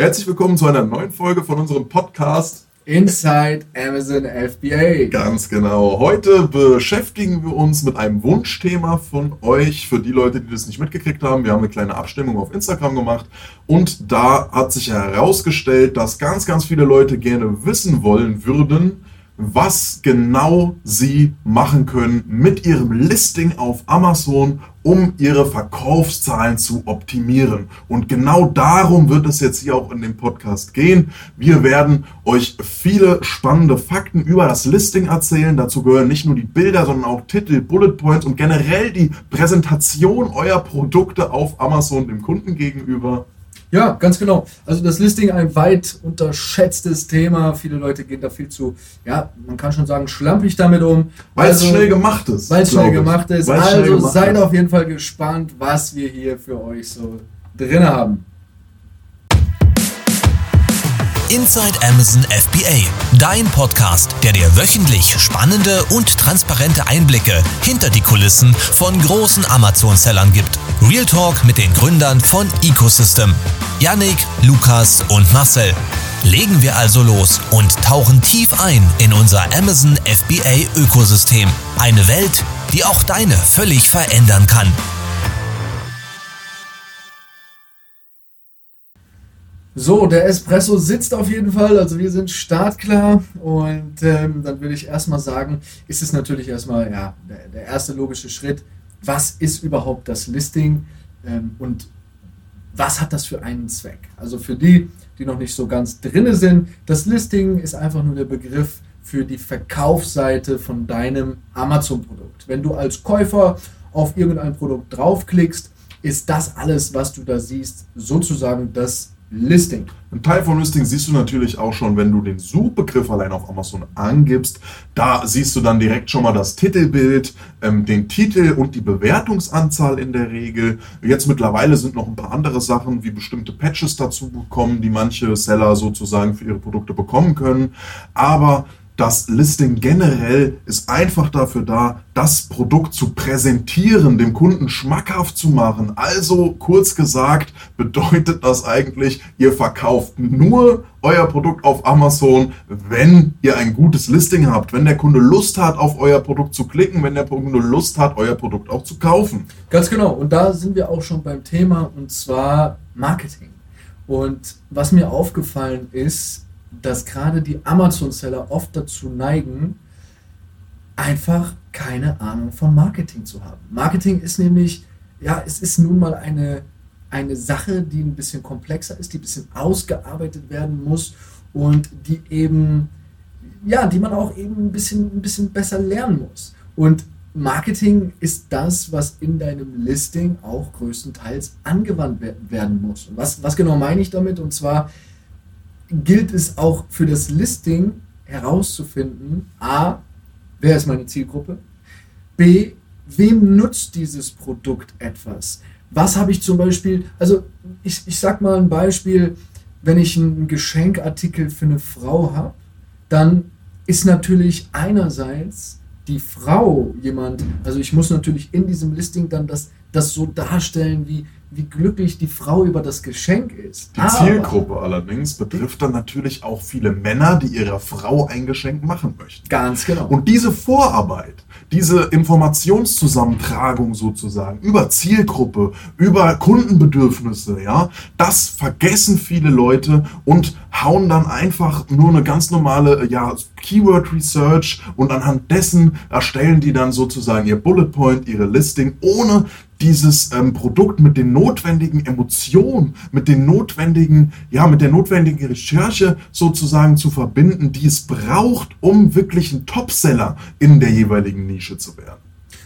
Herzlich willkommen zu einer neuen Folge von unserem Podcast Inside Amazon FBA. Ganz genau. Heute beschäftigen wir uns mit einem Wunschthema von euch. Für die Leute, die das nicht mitgekriegt haben, wir haben eine kleine Abstimmung auf Instagram gemacht und da hat sich herausgestellt, dass ganz, ganz viele Leute gerne wissen wollen würden, was genau sie machen können mit ihrem Listing auf Amazon, um ihre Verkaufszahlen zu optimieren. Und genau darum wird es jetzt hier auch in dem Podcast gehen. Wir werden euch viele spannende Fakten über das Listing erzählen. Dazu gehören nicht nur die Bilder, sondern auch Titel, Bullet Points und generell die Präsentation eurer Produkte auf Amazon dem Kunden gegenüber. Ja, ganz genau. Also das Listing ein weit unterschätztes Thema. Viele Leute gehen da viel zu, ja, man kann schon sagen, schlampig damit um. Weil also, es schnell gemacht ist. Weil es schnell gemacht ist. Weil's also seid auf jeden Fall gespannt, was wir hier für euch so drin haben. Inside Amazon FBA, dein Podcast, der dir wöchentlich spannende und transparente Einblicke hinter die Kulissen von großen Amazon-Sellern gibt. Real Talk mit den Gründern von Ecosystem. Yannick, Lukas und Marcel. Legen wir also los und tauchen tief ein in unser Amazon FBA Ökosystem. Eine Welt, die auch deine völlig verändern kann. So, der Espresso sitzt auf jeden Fall, also wir sind startklar und ähm, dann würde ich erstmal sagen, ist es natürlich erstmal ja, der, der, erste logische Schritt, was ist überhaupt das Listing ähm, und was hat das für einen Zweck? Also für die, die noch nicht so ganz drinne sind, das Listing ist einfach nur der Begriff für die Verkaufsseite von deinem Amazon-Produkt. Wenn du als Käufer auf irgendein Produkt draufklickst, ist das alles, was du da siehst, sozusagen das Listing. Ein Teil von Listing siehst du natürlich auch schon, wenn du den Suchbegriff allein auf Amazon angibst. Da siehst du dann direkt schon mal das Titelbild, ähm, den Titel und die Bewertungsanzahl in der Regel. Jetzt mittlerweile sind noch ein paar andere Sachen wie bestimmte Patches dazu gekommen, die manche Seller sozusagen für ihre Produkte bekommen können. Aber das Listing generell ist einfach dafür da, das Produkt zu präsentieren, dem Kunden schmackhaft zu machen. Also kurz gesagt bedeutet das eigentlich, ihr verkauft nur euer Produkt auf Amazon, wenn ihr ein gutes Listing habt, wenn der Kunde Lust hat, auf euer Produkt zu klicken, wenn der Kunde Lust hat, euer Produkt auch zu kaufen. Ganz genau. Und da sind wir auch schon beim Thema und zwar Marketing. Und was mir aufgefallen ist, dass gerade die Amazon-Seller oft dazu neigen, einfach keine Ahnung vom Marketing zu haben. Marketing ist nämlich, ja, es ist nun mal eine, eine Sache, die ein bisschen komplexer ist, die ein bisschen ausgearbeitet werden muss und die eben, ja, die man auch eben ein bisschen, ein bisschen besser lernen muss. Und Marketing ist das, was in deinem Listing auch größtenteils angewandt werden muss. Und was, was genau meine ich damit? Und zwar, gilt es auch für das Listing herauszufinden, a, wer ist meine Zielgruppe, b, wem nutzt dieses Produkt etwas. Was habe ich zum Beispiel, also ich, ich sag mal ein Beispiel, wenn ich einen Geschenkartikel für eine Frau habe, dann ist natürlich einerseits die Frau jemand, also ich muss natürlich in diesem Listing dann das, das so darstellen, wie, wie glücklich die Frau über das Geschenk ist. Die Aber Zielgruppe allerdings betrifft dann natürlich auch viele Männer, die ihrer Frau ein Geschenk machen möchten. Ganz genau. Und diese Vorarbeit, diese Informationszusammentragung sozusagen über Zielgruppe, über Kundenbedürfnisse, ja, das vergessen viele Leute und hauen dann einfach nur eine ganz normale ja, Keyword Research und anhand dessen erstellen die dann sozusagen ihr Bullet Point, ihre Listing, ohne dieses ähm, Produkt mit den notwendigen Emotionen, mit den notwendigen, ja, mit der notwendigen Recherche sozusagen zu verbinden, die es braucht, um wirklich ein Topseller in der jeweiligen Nische zu werden.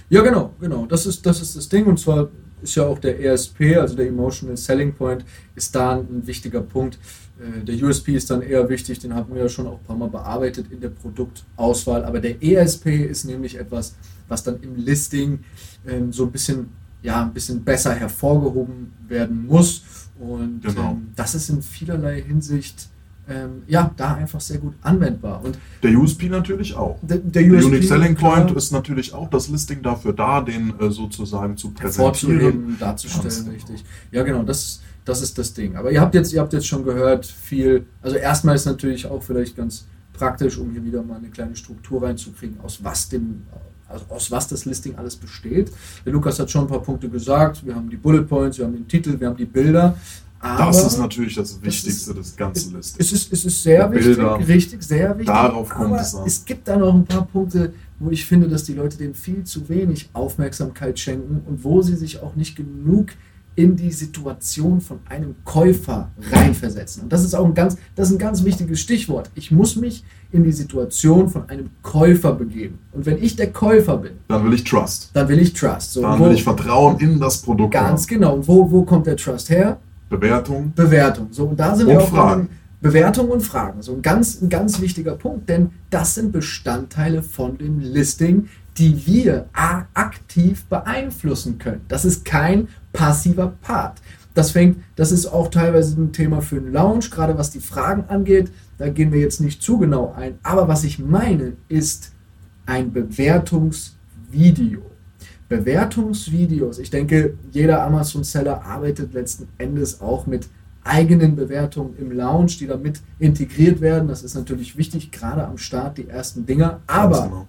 Ja, genau, genau. Das ist, das ist das Ding. Und zwar ist ja auch der ESP, also der Emotional Selling Point, ist da ein wichtiger Punkt. Äh, der USP ist dann eher wichtig, den haben wir ja schon auch ein paar Mal bearbeitet in der Produktauswahl. Aber der ESP ist nämlich etwas, was dann im Listing ähm, so ein bisschen ja, ein bisschen besser hervorgehoben werden muss. Und genau. ähm, das ist in vielerlei Hinsicht ähm, ja, da einfach sehr gut anwendbar. Und der USP natürlich auch. Der, der, der Unique Selling Point klar, ist natürlich auch das Listing dafür da, den äh, sozusagen zu präsentieren. darzustellen, richtig. Ja, genau. Das, Das ist das Ding. Aber ihr habt jetzt, ihr habt jetzt schon gehört, viel, also erstmal ist natürlich auch vielleicht ganz praktisch, um hier wieder mal eine kleine Struktur reinzukriegen, aus was dem, also aus was das Listing alles besteht. Der Lukas hat schon ein paar Punkte gesagt. Wir haben die Bullet Points, wir haben den Titel, wir haben die Bilder. Aber das ist natürlich das Wichtigste des ganzen Listings. Es ist, es ist sehr wichtig, Bilder, richtig, sehr wichtig. Darauf kommt es an. Es gibt da noch ein paar Punkte, wo ich finde, dass die Leute dem viel zu wenig Aufmerksamkeit schenken und wo sie sich auch nicht genug in die Situation von einem Käufer reinversetzen. Und das ist auch ein ganz, das ist ein ganz wichtiges Stichwort. Ich muss mich in die Situation von einem Käufer begeben. Und wenn ich der Käufer bin, dann will ich Trust. Dann will ich Trust. So, dann wo, will ich Vertrauen in das Produkt. Ganz haben. genau. Und wo, wo kommt der Trust her? Bewertung. Bewertung. So, und da sind und wir auch Fragen. Bewertung und Fragen. So ein ganz, ein ganz wichtiger Punkt, denn das sind Bestandteile von dem Listing, die wir aktiv beeinflussen können. Das ist kein passiver Part. Das fängt, das ist auch teilweise ein Thema für einen Lounge, gerade was die Fragen angeht. Da gehen wir jetzt nicht zu genau ein. Aber was ich meine, ist ein Bewertungsvideo. Bewertungsvideos. Ich denke, jeder Amazon-Seller arbeitet letzten Endes auch mit eigenen Bewertungen im Lounge, die damit integriert werden. Das ist natürlich wichtig, gerade am Start die ersten Dinger. Aber genau.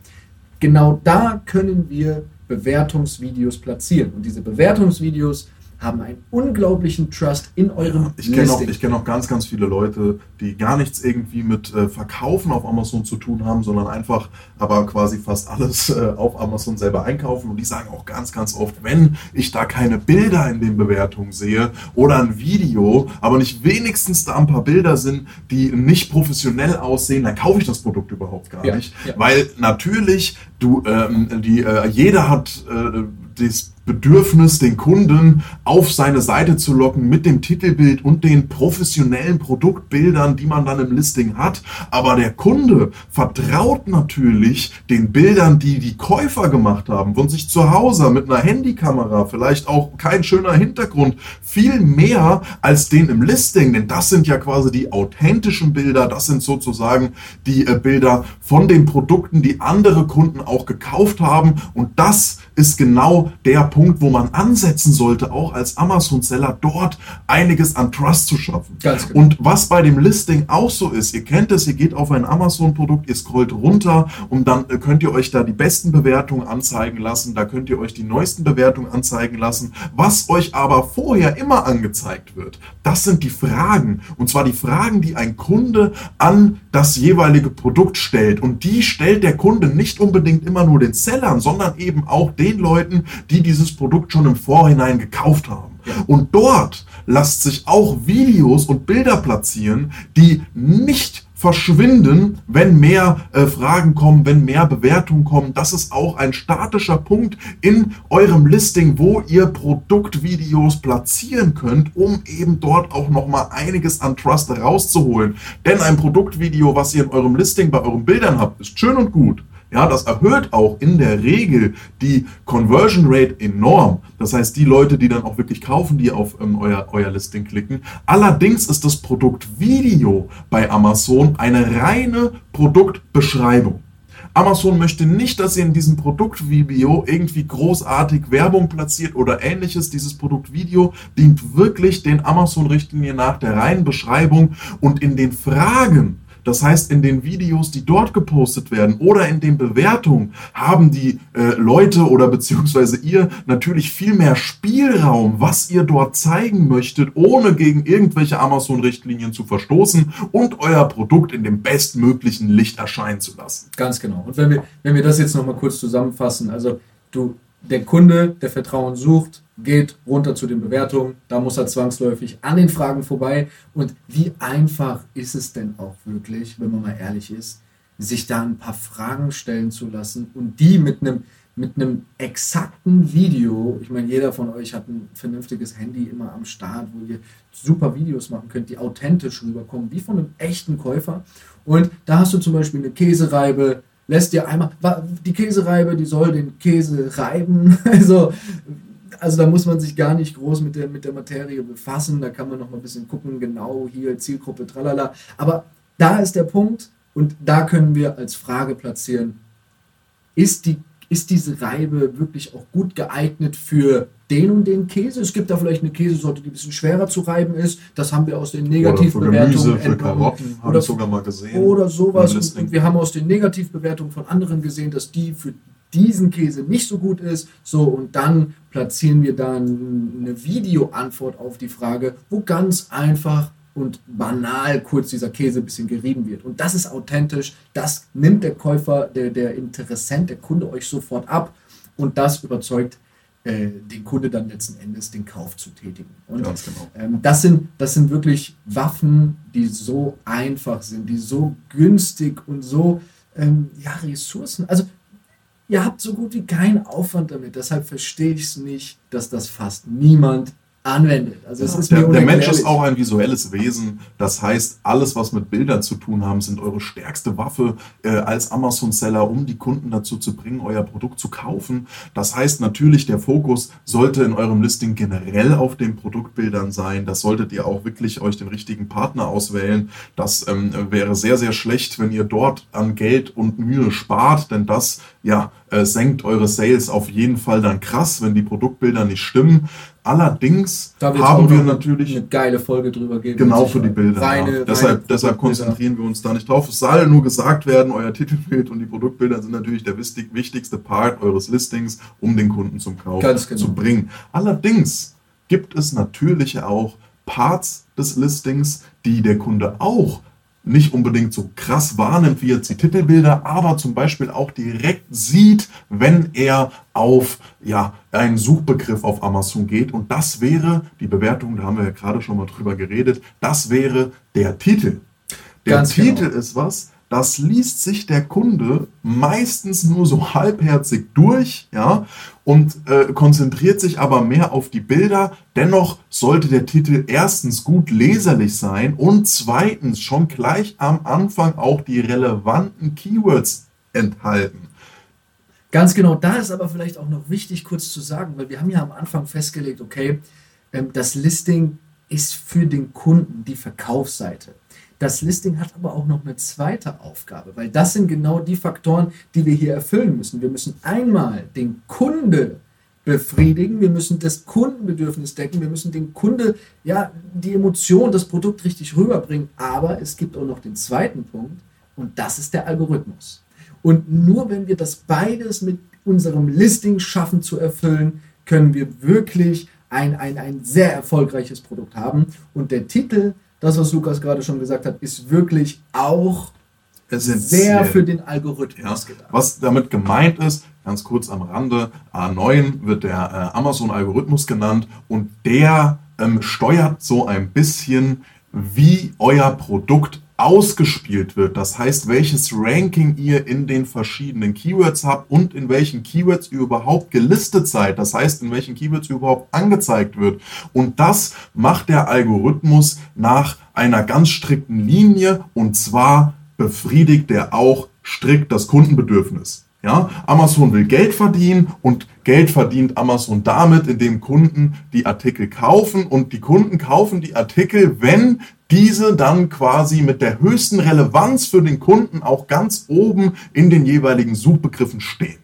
genau da können wir Bewertungsvideos platzieren. Und diese Bewertungsvideos haben einen unglaublichen Trust in eurem ja, Ich kenne auch, kenn auch ganz, ganz viele Leute, die gar nichts irgendwie mit äh, Verkaufen auf Amazon zu tun haben, sondern einfach aber quasi fast alles äh, auf Amazon selber einkaufen. Und die sagen auch ganz, ganz oft, wenn ich da keine Bilder in den Bewertungen sehe oder ein Video, aber nicht wenigstens da ein paar Bilder sind, die nicht professionell aussehen, dann kaufe ich das Produkt überhaupt gar ja, nicht. Ja. Weil natürlich, du, ähm, die, äh, jeder hat äh, das Bedürfnis, den Kunden auf seine Seite zu locken mit dem Titelbild und den professionellen Produktbildern, die man dann im Listing hat. Aber der Kunde vertraut natürlich den Bildern, die die Käufer gemacht haben, von sich zu Hause mit einer Handykamera, vielleicht auch kein schöner Hintergrund, viel mehr als den im Listing, denn das sind ja quasi die authentischen Bilder, das sind sozusagen die äh, Bilder von den Produkten, die andere Kunden auch gekauft haben. Und das ist genau der Punkt, wo man ansetzen sollte, auch als Amazon-Seller, dort einiges an Trust zu schaffen. Ganz genau. Und was bei dem Listing auch so ist, ihr kennt es, ihr geht auf ein Amazon-Produkt, ihr scrollt runter und dann könnt ihr euch da die besten Bewertungen anzeigen lassen, da könnt ihr euch die neuesten Bewertungen anzeigen lassen. Was euch aber vorher immer angezeigt wird, das sind die Fragen. Und zwar die Fragen, die ein Kunde an das jeweilige Produkt stellt. Und die stellt der Kunde nicht unbedingt immer nur den Sellern, sondern eben auch den Leuten, die dieses Produkt schon im Vorhinein gekauft haben. Und dort lasst sich auch Videos und Bilder platzieren, die nicht verschwinden, wenn mehr äh, Fragen kommen, wenn mehr Bewertungen kommen. Das ist auch ein statischer Punkt in eurem Listing, wo ihr Produktvideos platzieren könnt, um eben dort auch noch mal einiges an Trust rauszuholen. Denn ein Produktvideo, was ihr in eurem Listing bei euren Bildern habt, ist schön und gut. Ja, das erhöht auch in der Regel die Conversion Rate enorm. Das heißt, die Leute, die dann auch wirklich kaufen, die auf ähm, euer, euer Listing klicken. Allerdings ist das Produktvideo bei Amazon eine reine Produktbeschreibung. Amazon möchte nicht, dass ihr in diesem Produktvideo irgendwie großartig Werbung platziert oder ähnliches. Dieses Produktvideo dient wirklich den Amazon-Richtlinien nach der reinen Beschreibung und in den Fragen das heißt, in den Videos, die dort gepostet werden oder in den Bewertungen haben die äh, Leute oder beziehungsweise ihr natürlich viel mehr Spielraum, was ihr dort zeigen möchtet, ohne gegen irgendwelche Amazon-Richtlinien zu verstoßen und euer Produkt in dem bestmöglichen Licht erscheinen zu lassen. Ganz genau. Und wenn wir, wenn wir das jetzt nochmal kurz zusammenfassen, also du, der Kunde, der Vertrauen sucht, geht runter zu den Bewertungen, da muss er zwangsläufig an den Fragen vorbei. Und wie einfach ist es denn auch wirklich, wenn man mal ehrlich ist, sich da ein paar Fragen stellen zu lassen und die mit einem mit einem exakten Video, ich meine, jeder von euch hat ein vernünftiges Handy immer am Start, wo ihr super Videos machen könnt, die authentisch rüberkommen, wie von einem echten Käufer. Und da hast du zum Beispiel eine Käsereibe, lässt dir einmal, die Käsereibe, die soll den Käse reiben. Also also da muss man sich gar nicht groß mit der, mit der Materie befassen. Da kann man noch mal ein bisschen gucken, genau hier Zielgruppe, tralala. Aber da ist der Punkt und da können wir als Frage platzieren, ist, die, ist diese Reibe wirklich auch gut geeignet für den und den Käse. Es gibt da vielleicht eine Käsesorte, die ein bisschen schwerer zu reiben ist. Das haben wir aus den Negativbewertungen. Oder für Gemüse, für Karotten, habe ich sogar mal gesehen. Oder sowas. Und, und wir haben aus den Negativbewertungen von anderen gesehen, dass die für diesen Käse nicht so gut ist. So, und dann platzieren wir dann eine Videoantwort auf die Frage, wo ganz einfach und banal kurz dieser Käse ein bisschen gerieben wird. Und das ist authentisch, das nimmt der Käufer, der, der Interessent, der Kunde euch sofort ab und das überzeugt äh, den Kunde dann letzten Endes den Kauf zu tätigen. Und Ganz genau. ähm, das, sind, das sind wirklich Waffen, die so einfach sind, die so günstig und so ähm, ja, Ressourcen. Also ihr habt so gut wie keinen Aufwand damit. Deshalb verstehe ich es nicht, dass das fast niemand anwendet. Also es ist der, der Mensch ist auch ein visuelles Wesen. Das heißt, alles, was mit Bildern zu tun haben, sind eure stärkste Waffe äh, als Amazon-Seller, um die Kunden dazu zu bringen, euer Produkt zu kaufen. Das heißt natürlich, der Fokus sollte in eurem Listing generell auf den Produktbildern sein. Das solltet ihr auch wirklich euch den richtigen Partner auswählen. Das ähm, wäre sehr, sehr schlecht, wenn ihr dort an Geld und Mühe spart, denn das ja, äh, senkt eure Sales auf jeden Fall dann krass, wenn die Produktbilder nicht stimmen. Allerdings haben wir natürlich eine geile Folge drüber geben. Genau für die. Bilder. Reine, ja. deshalb, deshalb konzentrieren wir uns da nicht drauf. Es soll nur gesagt werden, euer Titelbild und die Produktbilder sind natürlich der wichtig, wichtigste Part eures Listings, um den Kunden zum Kauf genau. zu bringen. Allerdings gibt es natürlich auch Parts des Listings, die der Kunde auch nicht unbedingt so krass wahrnimmt wie jetzt die Titelbilder, aber zum Beispiel auch direkt sieht, wenn er auf ja, einen Suchbegriff auf Amazon geht. Und das wäre, die Bewertung, da haben wir ja gerade schon mal drüber geredet, das wäre der Titel. Der Ganz Titel genau. ist was, das liest sich der Kunde meistens nur so halbherzig durch, ja, und äh, konzentriert sich aber mehr auf die Bilder. Dennoch sollte der Titel erstens gut leserlich sein und zweitens schon gleich am Anfang auch die relevanten Keywords enthalten. Ganz genau, da ist aber vielleicht auch noch wichtig kurz zu sagen, weil wir haben ja am Anfang festgelegt, okay, ähm, das Listing ist für den Kunden die Verkaufsseite. Das Listing hat aber auch noch eine zweite Aufgabe, weil das sind genau die Faktoren, die wir hier erfüllen müssen. Wir müssen einmal den Kunde befriedigen, wir müssen das Kundenbedürfnis decken, wir müssen den Kunde ja die Emotion, das Produkt richtig rüberbringen, aber es gibt auch noch den zweiten Punkt und das ist der Algorithmus. Und nur wenn wir das beides mit unserem Listing schaffen zu erfüllen, können wir wirklich ein, ein, ein sehr erfolgreiches Produkt haben. Und der Titel, das was Lukas gerade schon gesagt hat, ist wirklich auch sehr für den Algorithmus Ja, gedacht. was damit gemeint ist, ganz kurz am Rande, A9 wird der äh, Amazon-Algorithmus genannt und der ähm, steuert so ein bisschen, wie euer Produkt ausgespielt wird. Das heißt, welches Ranking ihr in den verschiedenen Keywords habt und in welchen Keywords ihr überhaupt gelistet seid. Das heißt, in welchen Keywords ihr überhaupt angezeigt wird. Und das macht der Algorithmus nach einer ganz strikten Linie und zwar befriedigt er auch strikt das Kundenbedürfnis. Ja, Amazon will Geld verdienen und Geld verdient Amazon damit, indem Kunden die Artikel kaufen und die Kunden kaufen die Artikel, wenn diese dann quasi mit der höchsten Relevanz für den Kunden auch ganz oben in den jeweiligen Suchbegriffen stehen.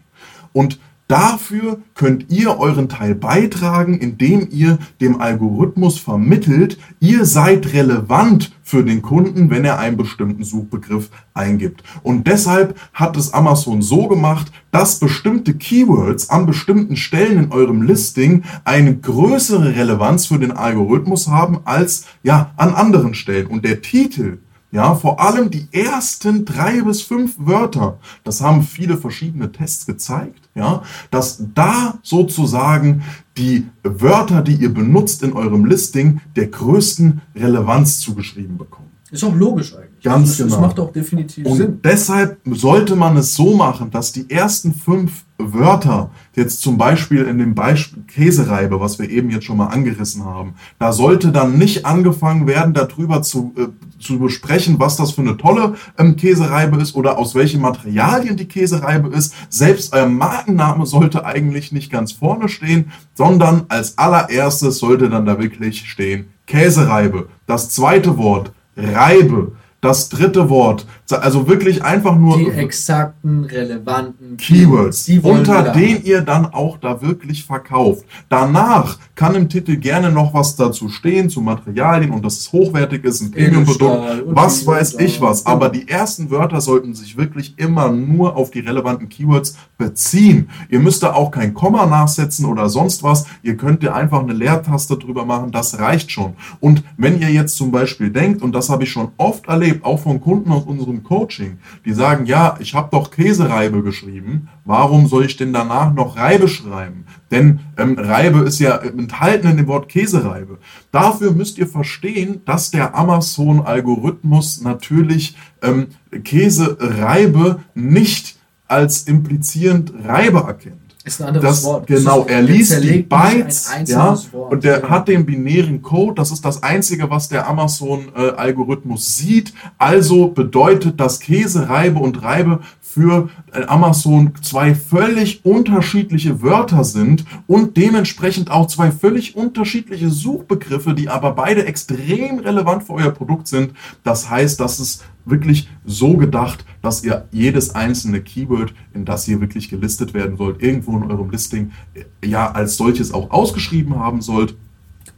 Und Dafür könnt ihr euren Teil beitragen, indem ihr dem Algorithmus vermittelt, ihr seid relevant für den Kunden, wenn er einen bestimmten Suchbegriff eingibt. Und deshalb hat es Amazon so gemacht, dass bestimmte Keywords an bestimmten Stellen in eurem Listing eine größere Relevanz für den Algorithmus haben als ja an anderen Stellen. Und der Titel ja, vor allem die ersten drei bis fünf Wörter, das haben viele verschiedene Tests gezeigt, ja, dass da sozusagen die Wörter, die ihr benutzt in eurem Listing, der größten Relevanz zugeschrieben bekommen. Ist auch logisch eigentlich. Ganz das, genau. Das macht auch definitiv Und Sinn. deshalb sollte man es so machen, dass die ersten fünf Wörter, jetzt zum Beispiel in dem Beispiel Käsereibe, was wir eben jetzt schon mal angerissen haben, da sollte dann nicht angefangen werden, darüber zu, äh, zu besprechen, was das für eine tolle ähm, Käsereibe ist oder aus welchen Materialien die Käsereibe ist. Selbst euer Markenname sollte eigentlich nicht ganz vorne stehen, sondern als allererstes sollte dann da wirklich stehen Käsereibe. Das zweite Wort Reibe. Das dritte Wort Also wirklich einfach nur die exakten, relevanten Keywords, unter denen ihr dann auch da wirklich verkauft. Danach kann im Titel gerne noch was dazu stehen, zu Materialien und dass es hochwertig ist, ein Premium-Produkt, was weiß ich was. Aber die ersten Wörter sollten sich wirklich immer nur auf die relevanten Keywords beziehen. Ihr müsst da auch kein Komma nachsetzen oder sonst was. Ihr könnt ihr einfach eine Leertaste drüber machen, das reicht schon. Und wenn ihr jetzt zum Beispiel denkt, und das habe ich schon oft erlebt, auch von Kunden aus unserem Coaching, die sagen, ja, ich habe doch Käsereibe geschrieben, warum soll ich denn danach noch Reibe schreiben? Denn ähm, Reibe ist ja enthalten in dem Wort Käsereibe. Dafür müsst ihr verstehen, dass der Amazon-Algorithmus natürlich ähm, Käsereibe nicht als implizierend Reibe erkennt. Ist ein anderes das, Wort. Genau, er liest die Bytes, ja, Wort. und der Ja. hat den binären Code, das ist das Einzige, was der Amazon-Algorithmus sieht. Also bedeutet das Käse, Reibe und Reibe für äh, Amazon zwei völlig unterschiedliche Wörter sind und dementsprechend auch zwei völlig unterschiedliche Suchbegriffe, die aber beide extrem relevant für euer Produkt sind. Das heißt, das ist wirklich so gedacht, dass ihr jedes einzelne Keyword, in das ihr wirklich gelistet werden sollt, irgendwo in eurem Listing äh, ja als solches auch ausgeschrieben haben sollt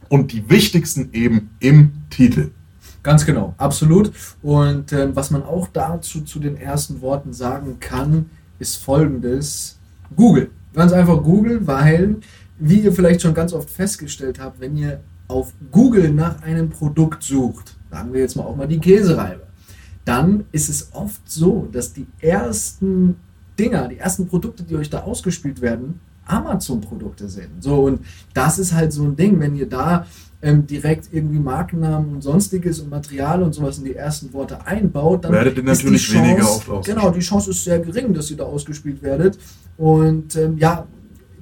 und die wichtigsten eben im Titel. Ganz genau, absolut. Und ähm, was man auch dazu zu den ersten Worten sagen kann, ist folgendes. Google. Ganz einfach Google, weil, wie ihr vielleicht schon ganz oft festgestellt habt, wenn ihr auf Google nach einem Produkt sucht, sagen wir jetzt mal auch mal die Käsereibe, dann ist es oft so, dass die ersten Dinger, die ersten Produkte, die euch da ausgespielt werden, Amazon-Produkte sind. So, und das ist halt so ein Ding, wenn ihr da ähm, direkt irgendwie Markennamen und sonstiges und Material und sowas in die ersten Worte einbaut, dann Werdet ihr natürlich weniger Chance- oft ausgespielt. Genau, die Chance ist sehr gering, dass ihr da ausgespielt werdet. Und ähm, ja,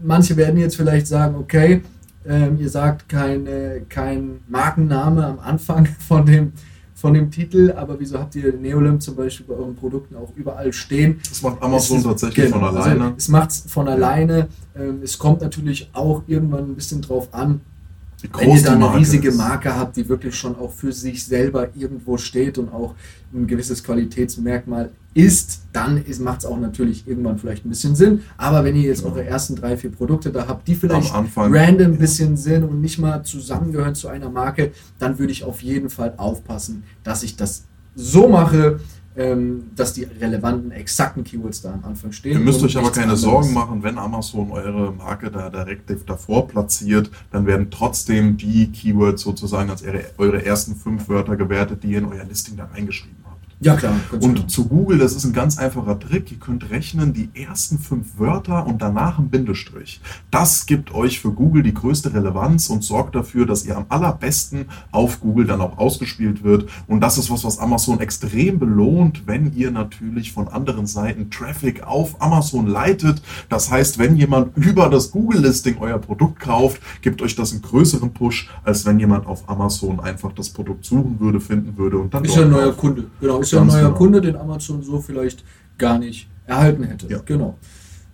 manche werden jetzt vielleicht sagen, okay, ähm, ihr sagt keine, kein Markenname am Anfang von dem, von dem Titel, aber wieso habt ihr Neolim zum Beispiel bei euren Produkten auch überall stehen? Das macht Amazon Es tatsächlich genau, von alleine. Also es macht es von alleine. Ähm, es kommt natürlich auch irgendwann ein bisschen drauf an, wenn ihr da eine Marke riesige ist. Marke habt, die wirklich schon auch für sich selber irgendwo steht und auch ein gewisses Qualitätsmerkmal ist, dann macht es auch natürlich irgendwann vielleicht ein bisschen Sinn. Aber wenn ihr jetzt eure ersten drei, vier Produkte da habt, die vielleicht Anfang, random ein ja. bisschen sind und nicht mal zusammengehören zu einer Marke, dann würde ich auf jeden Fall aufpassen, dass ich das so mache, ähm, dass die relevanten, exakten Keywords da am Anfang stehen. Ihr müsst euch aber keine anderes. Sorgen machen, wenn Amazon eure Marke da direkt davor platziert, dann werden trotzdem die Keywords sozusagen als eure, eure ersten fünf Wörter gewertet, die ihr in euer Listing da reingeschrieben habt. Ja, klar. ganz genau. Und zu Google, das ist ein ganz einfacher Trick. Ihr könnt rechnen die ersten fünf Wörter und danach ein Bindestrich. Das gibt euch für Google die größte Relevanz und sorgt dafür, dass ihr am allerbesten auf Google dann auch ausgespielt wird. Und das ist was, was Amazon extrem belohnt, wenn ihr natürlich von anderen Seiten Traffic auf Amazon leitet. Das heißt, wenn jemand über das Google-Listing euer Produkt kauft, gibt euch das einen größeren Push, als wenn jemand auf Amazon einfach das Produkt suchen würde, finden würde und dann Ist ja ein neuer kauft. Kunde. Genau, ist ja ein neuer genau. Kunde, den Amazon so vielleicht gar nicht erhalten hätte. Ja. Genau.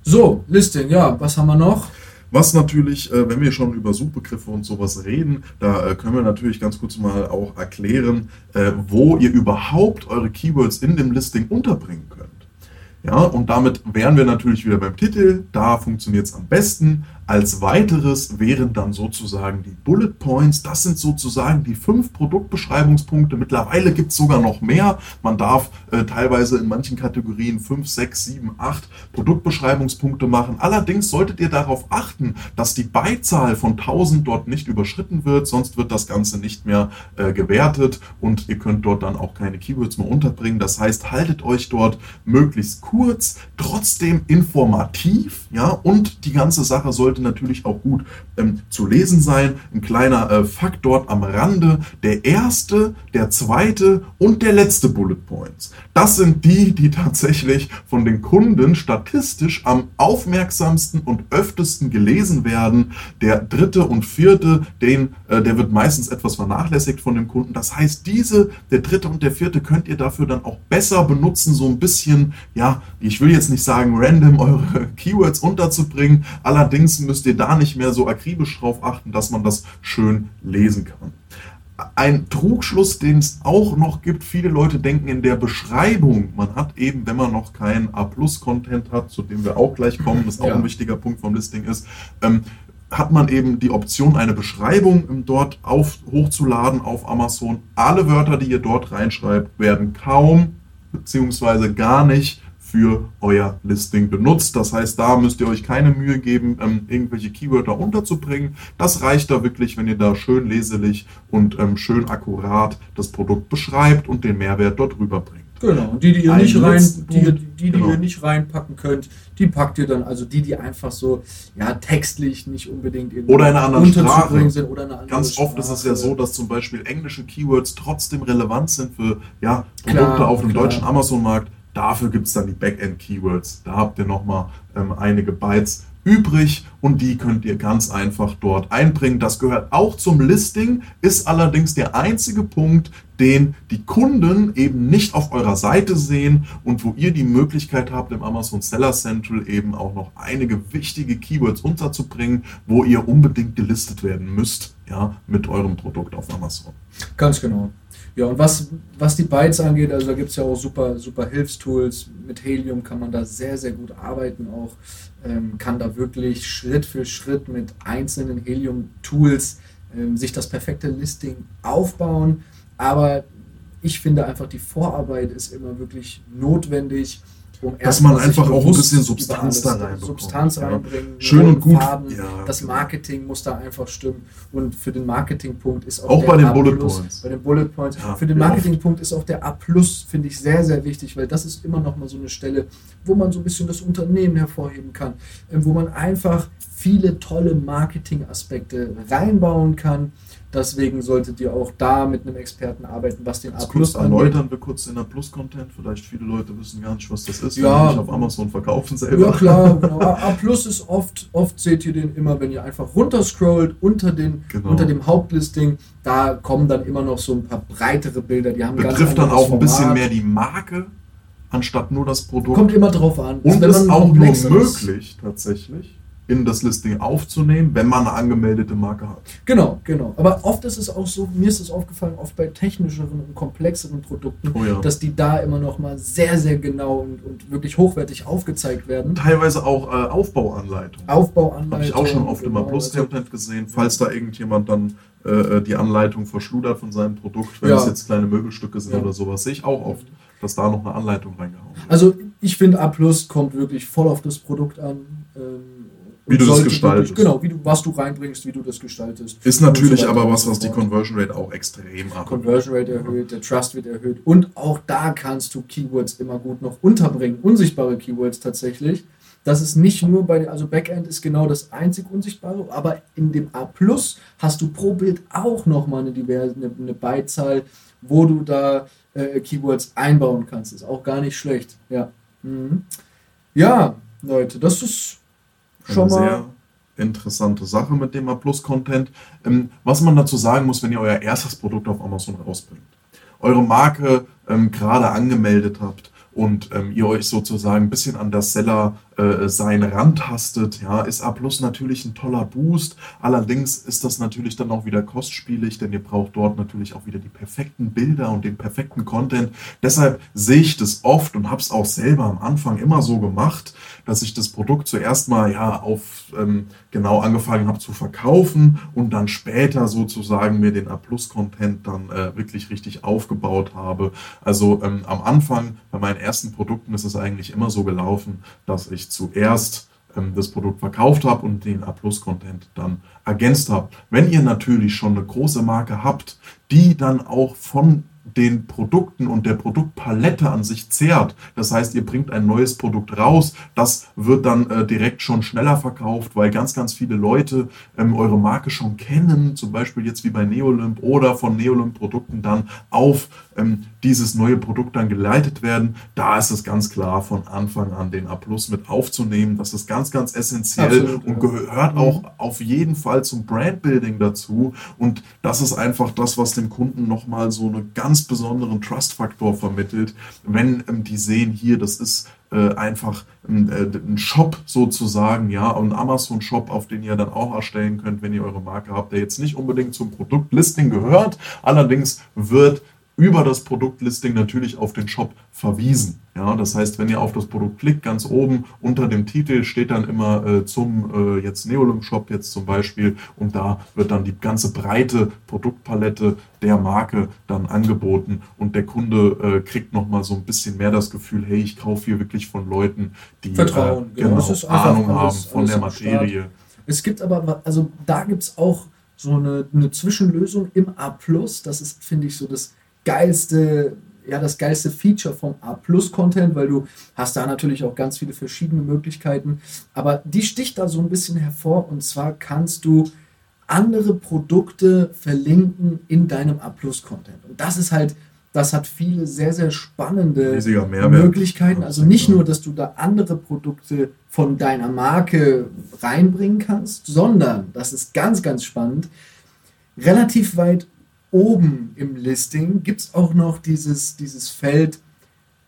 So, Listing, ja, was haben wir noch? Was natürlich, äh, wenn wir schon über Suchbegriffe und sowas reden, da äh, können wir natürlich ganz kurz mal auch erklären, äh, wo ihr überhaupt eure Keywords in dem Listing unterbringen könnt. Ja, und damit wären wir natürlich wieder beim Titel. Da funktioniert es am besten. Als weiteres wären dann sozusagen die Bullet Points. Das sind sozusagen die fünf Produktbeschreibungspunkte. Mittlerweile gibt es sogar noch mehr. Man darf äh, teilweise in manchen Kategorien fünf, sechs, sieben, acht Produktbeschreibungspunkte machen. Allerdings solltet ihr darauf achten, dass die Beizahl von 1000 dort nicht überschritten wird. Sonst wird das Ganze nicht mehr äh, gewertet und ihr könnt dort dann auch keine Keywords mehr unterbringen. Das heißt, haltet euch dort möglichst kurz, trotzdem informativ, ja, und die ganze Sache sollte natürlich auch gut ähm, zu lesen sein. Ein kleiner äh, Fakt dort am Rande. Der erste, der zweite und der letzte Bullet Points. Das sind die, die tatsächlich von den Kunden statistisch am aufmerksamsten und öftesten gelesen werden. Der dritte und vierte, den, äh, der wird meistens etwas vernachlässigt von dem Kunden. Das heißt, diese, der dritte und der vierte, könnt ihr dafür dann auch besser benutzen, so ein bisschen, ja, ich will jetzt nicht sagen, random eure Keywords unterzubringen. Allerdings müsst ihr da nicht mehr so akribisch drauf achten, dass man das schön lesen kann. ein Trugschluss, den es auch noch gibt, viele Leute denken in der Beschreibung, man hat eben, wenn man noch keinen A-Plus-Content hat, zu dem wir auch gleich kommen, das auch ja. ein wichtiger Punkt vom Listing ist, ähm, hat man eben die Option, eine Beschreibung dort auf, hochzuladen auf Amazon. Alle Wörter, die ihr dort reinschreibt, werden kaum beziehungsweise gar nicht für euer Listing benutzt. Das heißt, da müsst ihr euch keine Mühe geben, ähm, irgendwelche Keywörter unterzubringen. Das reicht da wirklich, wenn ihr da schön leselig und ähm, schön akkurat das Produkt beschreibt und den Mehrwert dort rüberbringt. Genau, die, die ihr nicht rein, die, die, die, genau. ihr nicht reinpacken könnt, die packt ihr dann, also die, die einfach so, ja, textlich nicht unbedingt oder in einer anderen Sprache. sind oder eine andere Ganz Sprache. oft ist es ja so, dass zum Beispiel englische Keywords trotzdem relevant sind für ja, Produkte klar, auf dem klar. deutschen Amazon-Markt. Dafür gibt es dann die Backend-Keywords. Da habt ihr nochmal ähm, einige Bytes übrig und die könnt ihr ganz einfach dort einbringen. Das gehört auch zum Listing, ist allerdings der einzige Punkt, den die Kunden eben nicht auf eurer Seite sehen und wo ihr die Möglichkeit habt, im Amazon Seller Central eben auch noch einige wichtige Keywords unterzubringen, wo ihr unbedingt gelistet werden müsst, ja, mit eurem Produkt auf Amazon. Ganz genau. Ja, und was, was die Bytes angeht, also da gibt es ja auch super, super Hilfstools. Mit Helium kann man da sehr, sehr gut arbeiten auch. Ähm, kann da wirklich Schritt für Schritt mit einzelnen Helium-Tools ähm, sich das perfekte Listing aufbauen. Aber ich finde einfach, die Vorarbeit ist immer wirklich notwendig um dass man einfach auch ein bisschen Substanz da reinbekommt. Substanz reinbringen, schön und gut. Farben, ja, das genau. Marketing muss da einfach stimmen. Und für den Marketingpunkt ist auch, auch bei den Bullet Points. Bei den Bullet Points. Ja, für den Marketingpunkt ist auch der A finde ich sehr, sehr wichtig, weil das ist immer noch mal so eine Stelle, wo man so ein bisschen das Unternehmen hervorheben kann, ähm, wo man einfach viele tolle Marketingaspekte reinbauen kann Deswegen solltet ihr auch da mit einem Experten arbeiten, was den A Plus erläutern wir kurz in der Plus-Content. Vielleicht viele Leute wissen gar nicht, was das ist, ja, wenn nicht auf Amazon verkaufen selber. Ja klar, genau. A Plus ist oft, oft seht ihr den immer, wenn ihr einfach runterscrollt unter, den, genau. unter dem Hauptlisting. Da kommen dann immer noch so ein paar breitere Bilder. Die haben Betrifft dann auch ein bisschen mehr die Marke anstatt nur das Produkt. Kommt immer drauf an. Und ist auch nur möglich tatsächlich in das Listing aufzunehmen, wenn man eine angemeldete Marke hat. Genau, genau. Aber oft ist es auch so, mir ist es aufgefallen, oft bei technischeren und komplexeren Produkten, oh ja. dass die da immer noch mal sehr, sehr genau und, und wirklich hochwertig aufgezeigt werden. Teilweise auch äh, Aufbauanleitungen. Aufbauanleitungen. Habe ich auch schon oft genau, im Plus-Content gesehen, falls da irgendjemand dann äh, äh, die Anleitung verschludert von seinem Produkt, wenn ja. es jetzt kleine Möbelstücke sind ja. oder sowas, sehe ich auch oft, dass da noch eine Anleitung reingehauen wird. Also ich finde A Plus kommt wirklich voll auf das Produkt an. Ähm, wie du das gestaltest. genau, wie du, was du reinbringst, wie du das gestaltest. Ist natürlich so aber was, was die Conversion Rate auch extrem abhält. Conversion Rate erhöht, der Trust wird erhöht und auch da kannst du Keywords immer gut noch unterbringen, unsichtbare Keywords tatsächlich. Das ist nicht nur bei, also Backend ist genau das einzig Unsichtbare, aber in dem A Plus hast du pro Bild auch nochmal eine, diverse, eine, eine Beizahl, wo du da äh, Keywords einbauen kannst. Ist auch gar nicht schlecht. Ja, mhm. ja Leute, das ist schon mal. Sehr interessante Sache mit dem A-Plus-Content. Ähm, was man dazu sagen muss, wenn ihr euer erstes Produkt auf Amazon rausbringt, eure Marke ähm, gerade angemeldet habt und ähm, ihr euch sozusagen ein bisschen an das Seller äh, sein rantastet, ja, ist A Plus natürlich ein toller Boost. Allerdings ist das natürlich dann auch wieder kostspielig, denn ihr braucht dort natürlich auch wieder die perfekten Bilder und den perfekten Content. Deshalb sehe ich das oft und habe es auch selber am Anfang immer so gemacht, dass ich das Produkt zuerst mal ja auf ähm, genau angefangen habe zu verkaufen und dann später sozusagen mir den A Plus Content dann äh, wirklich richtig aufgebaut habe. Also ähm, am Anfang bei meinen ersten Produkten ist es eigentlich immer so gelaufen, dass ich zuerst ähm, das Produkt verkauft habe und den A-Plus-Content dann ergänzt habe. Wenn ihr natürlich schon eine große Marke habt, die dann auch von den Produkten und der Produktpalette an sich zehrt. Das heißt, ihr bringt ein neues Produkt raus, das wird dann äh, direkt schon schneller verkauft, weil ganz, ganz viele Leute ähm, eure Marke schon kennen, zum Beispiel jetzt wie bei Neolymp oder von Neolymp-Produkten dann auf ähm, dieses neue Produkt dann geleitet werden. Da ist es ganz klar von Anfang an den A Plus mit aufzunehmen. Das ist ganz, ganz essentiell Absolut, und gehört ja. auch auf jeden Fall zum Brandbuilding dazu. Und das ist einfach das, was dem Kunden nochmal so einen ganz besonderen Trust-Faktor vermittelt, wenn ähm, die sehen hier, das ist äh, einfach ein, äh, ein Shop sozusagen, ja, ein Amazon-Shop, auf den ihr dann auch erstellen könnt, wenn ihr eure Marke habt, der jetzt nicht unbedingt zum Produktlisting gehört. Allerdings wird über das Produktlisting natürlich auf den Shop verwiesen. Ja, das heißt, wenn ihr auf das Produkt klickt, ganz oben unter dem Titel steht dann immer äh, zum äh, jetzt Neolum Shop jetzt zum Beispiel und da wird dann die ganze breite Produktpalette der Marke dann angeboten und der Kunde äh, kriegt noch mal so ein bisschen mehr das Gefühl, hey, ich kaufe hier wirklich von Leuten, die Vertrauen, äh, genau, ja, Ahnung haben alles, von alles der Start. Materie. Es gibt aber, also da gibt es auch so eine, eine Zwischenlösung im A. Das ist, finde ich, so das geilste, ja, das geilste Feature vom A-Plus-Content, weil du hast da natürlich auch ganz viele verschiedene Möglichkeiten. Aber die sticht da so ein bisschen hervor und zwar kannst du andere Produkte verlinken in deinem A-Plus-Content. Und das ist halt, das hat viele sehr, sehr spannende. Möglichkeiten. Also nicht nur, dass du da andere Produkte von deiner Marke reinbringen kannst, sondern, das ist ganz, ganz spannend, relativ weit oben im Listing gibt es auch noch dieses, dieses Feld,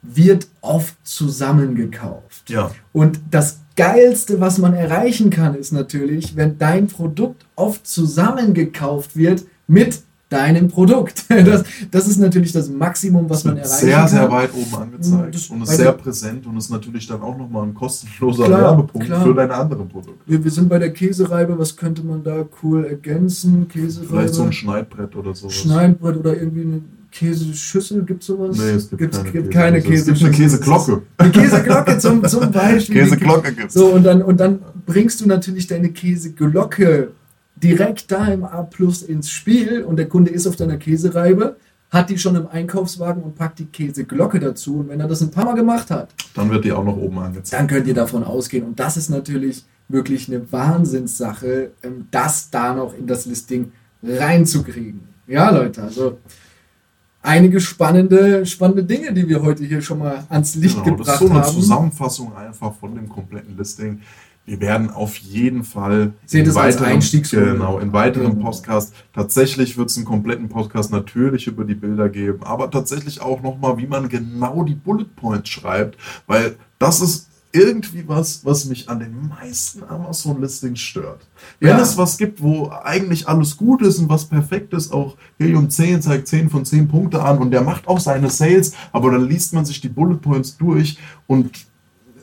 wird oft zusammengekauft. Ja. Und das Geilste, was man erreichen kann, ist natürlich, wenn dein Produkt oft zusammengekauft wird mit deinem Produkt. Das, das ist natürlich das Maximum, was Das man erreichen sehr, kann. sehr weit oben angezeigt Das- und ist sehr präsent und ist natürlich dann auch nochmal ein kostenloser Klar, Werbepunkt klar. für deine anderen Produkte. Wir, wir sind bei der Käsereibe, was könnte man da cool ergänzen? Käsereibe, Vielleicht so ein Schneidbrett oder sowas. Schneidbrett oder irgendwie eine Käseschüssel, gibt es sowas? Nee, es gibt Gibt's- keine, gibt keine Käse. Es gibt eine Käseschüssel. Käseglocke. Eine Käseglocke zum, zum Beispiel. Käseglocke gibt's. So, und dann, und dann bringst du natürlich deine Käseglocke direkt da im A Plus ins Spiel und der Kunde ist auf deiner Käsereibe, hat die schon im Einkaufswagen und packt die Käseglocke dazu. Und wenn er das ein paar Mal gemacht hat, Dann wird die auch noch oben angezeigt. dann könnt ihr davon ausgehen. Und das ist natürlich wirklich eine Wahnsinnssache, ähm, das da noch in das Listing reinzukriegen. Ja, Leute, also einige spannende, spannende Dinge, die wir heute hier schon mal ans Licht Genau, das gebracht ist so eine haben. Zusammenfassung einfach von dem kompletten Listing. Wir werden auf jeden Fall Seht als weiteren, genau, in weiteren Genau. Podcast, tatsächlich wird es einen kompletten Podcast natürlich über die Bilder geben, aber tatsächlich auch nochmal, wie man genau die Bullet Points schreibt, weil das ist irgendwie was, was mich an den meisten Amazon-Listings stört. Wenn Ja. es was gibt, wo eigentlich alles gut ist und was perfekt ist, auch Helium 10 zeigt 10 von 10 Punkte an und der macht auch seine Sales, aber dann liest man sich die Bullet Points durch und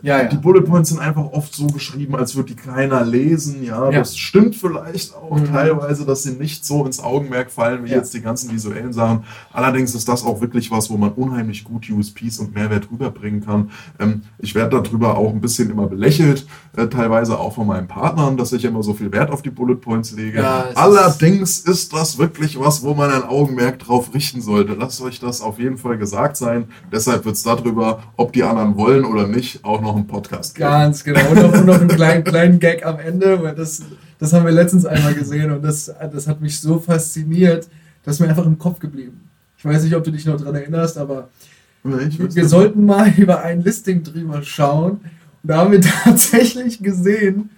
ja, ja. die Bullet Points sind einfach oft so geschrieben, als würde die keiner lesen. Ja, Ja. das stimmt vielleicht auch Mhm. teilweise, dass sie nicht so ins Augenmerk fallen wie jetzt die ganzen visuellen Sachen. Allerdings ist das auch wirklich was, wo man unheimlich gut USPs und Mehrwert rüberbringen kann. Ähm, ich werde darüber auch ein bisschen immer belächelt, äh, teilweise auch von meinen Partnern, dass ich immer so viel Wert auf die Bullet Points lege. Ja, es ist- Allerdings ist das wirklich was, wo man ein Augenmerk drauf richten sollte. Lasst euch das auf jeden Fall gesagt sein. Deshalb wird es darüber, ob die anderen wollen oder nicht, auch noch einen Podcast geben. Ganz genau. Und noch, und noch einen kleinen, kleinen Gag am Ende, weil das, das haben wir letztens einmal gesehen und das, das hat mich so fasziniert, das ist mir einfach im Kopf geblieben. Ich weiß nicht, ob du dich noch daran erinnerst, aber wir nicht. sollten mal über ein Listing drüber schauen. Und da haben wir tatsächlich gesehen,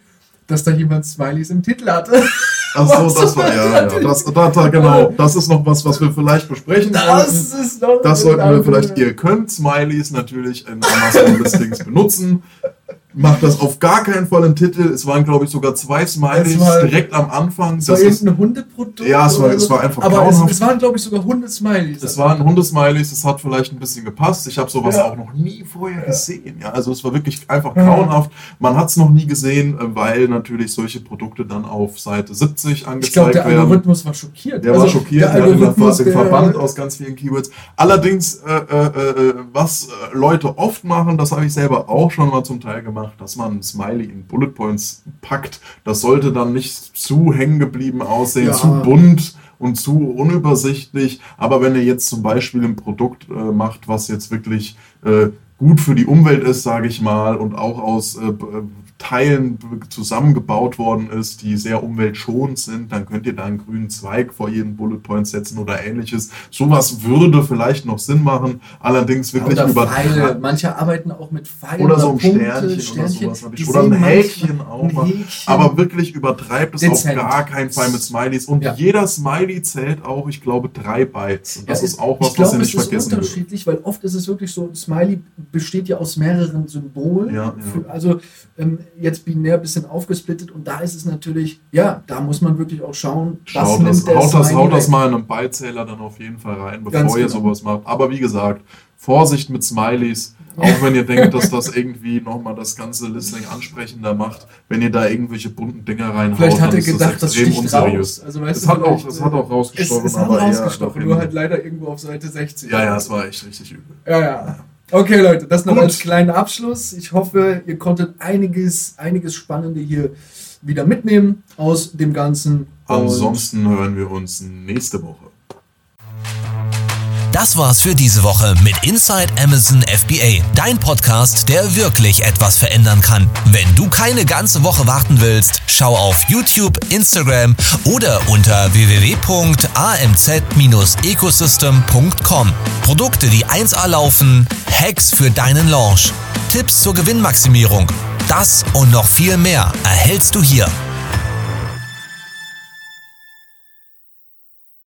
dass da jemand Smileys im Titel hatte. Ach so, das war ja, ja. Das, da, da, genau. Das ist noch was, was wir vielleicht besprechen Das sollten. ist noch Das sollten wir vielleicht, ihr könnt Smileys natürlich in Amazon Listings benutzen. Macht das auf gar keinen Fall im Titel. Es waren, glaube ich, sogar zwei Smileys war- direkt am Anfang. Es war Das ist, irgendein Hundeprodukt. Ja, es war- es war einfach Aber es, grauenhaft. es waren, glaube ich, sogar Hundesmileys. es waren Hundesmileys, es hat vielleicht ein bisschen gepasst. Ich habe sowas Ja. auch noch nie vorher gesehen. Ja, also es war wirklich einfach grauenhaft. Man hat es noch nie gesehen, äh, weil natürlich solche Produkte dann auf Seite 70 Ich glaube, angezeigt der werden. Algorithmus war schockiert. Der Also, war schockiert, der der hat den, der- Verband aus ganz vielen Keywords. Allerdings, äh, äh, äh, was äh, Leute oft machen, das habe ich selber auch schon mal zum Teil gemacht, dass man ein Smiley in Bullet Points packt. Das sollte dann nicht zu hängen geblieben aussehen, Ja. zu bunt und zu unübersichtlich. Aber wenn ihr jetzt zum Beispiel ein Produkt äh, macht, was jetzt wirklich äh, gut für die Umwelt ist, sage ich mal, und auch aus äh, Teilen zusammengebaut worden ist, die sehr umweltschonend sind, dann könnt ihr da einen grünen Zweig vor jeden Bullet Point setzen oder ähnliches. Sowas würde vielleicht noch Sinn machen, allerdings wirklich oder über Pfeile. Manche arbeiten auch mit Pfeilen oder so ein Punkte, Sternchen, Sternchen. oder sowas. ich. Oder ein Häkchen auch mal. Aber wirklich übertreibt es Dezent. auf gar keinen Fall mit Smileys. Und Ja. jeder Smiley zählt auch, ich glaube, drei Bytes. Und das Ja, ist auch was, ich glaube, was ihr nicht es ist vergessen dürft. unterschiedlich, weil oft ist es wirklich so, ein Smiley besteht ja aus mehreren Symbolen. Ja, ja. Für, also ähm, jetzt binär ein bisschen aufgesplittet und da ist es natürlich, ja, da muss man wirklich auch schauen, was Schaut das, haut das, haut das mal in einem Beizähler dann auf jeden Fall rein, bevor Ganz ihr genau. sowas macht. Aber wie gesagt, Vorsicht mit Smileys. Auch wenn ihr denkt, dass das irgendwie nochmal das ganze Listening ansprechender macht, wenn ihr da irgendwelche bunten Dinger reinhaut, Vielleicht hat er ist gedacht, das extrem sticht raus. Also, weißt Es du, hat, auch, es hat auch Es, rausgestochen, es hat aber rausgestochen, nur halt leider irgendwo auf Seite 60. Ja, ja, es war echt richtig übel. Ja, ja. Okay, Leute, das noch Gut. als kleinen Abschluss. Ich hoffe, ihr konntet einiges, einiges Spannende hier wieder mitnehmen aus dem Ganzen. Ansonsten hören wir uns nächste Woche. Das war's für diese Woche mit Inside Amazon FBA, dein Podcast, der wirklich etwas verändern kann. Wenn du keine ganze Woche warten willst, schau auf YouTube, Instagram oder unter www.amz-ecosystem.com. Produkte, die 1A laufen, Hacks für deinen Launch, Tipps zur Gewinnmaximierung. Das und noch viel mehr erhältst du hier.